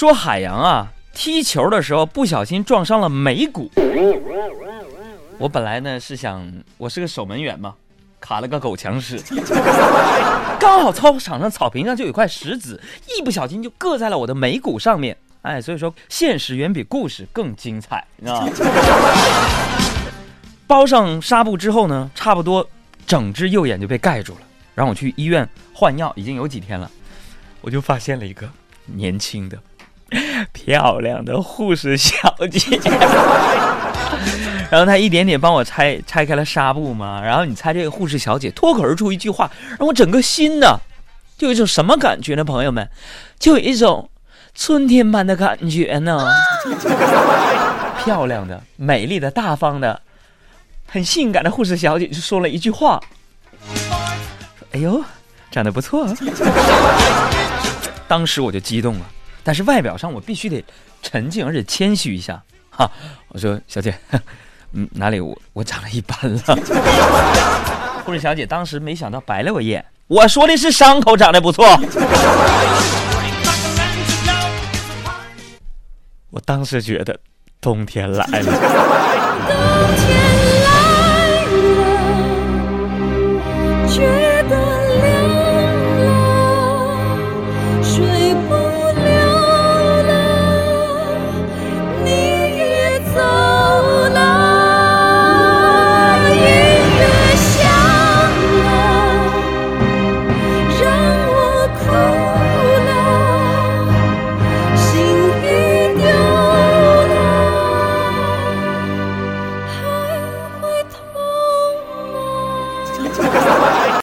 说海洋啊，踢球的时候不小心撞伤了眉骨。我本来呢是想，我是个守门员嘛，卡了个狗强屎，刚好操场上草坪上就有块石子，一不小心就硌在了我的眉骨上面。哎，所以说现实远比故事更精彩，你知道吗？包上纱布之后呢，差不多整只右眼就被盖住了。然后我去医院换药，已经有几天了，我就发现了一个年轻的、漂亮的护士小姐。然后她一点点帮我拆拆开了纱布嘛。然后你猜这个护士小姐脱口而出一句话，让我整个心呢就有一种什么感觉呢？朋友们，就有一种春天般的感觉呢。漂亮的、美丽的、大方的、很性感的护士小姐就说了一句话。哎呦，长得不错！当时我就激动了，但是外表上我必须得沉静而且谦虚一下。哈，我说小姐，嗯，哪里我我长得一般了？护士小姐当时没想到白了我一眼。我说的是伤口长得不错。我当时觉得冬天来了。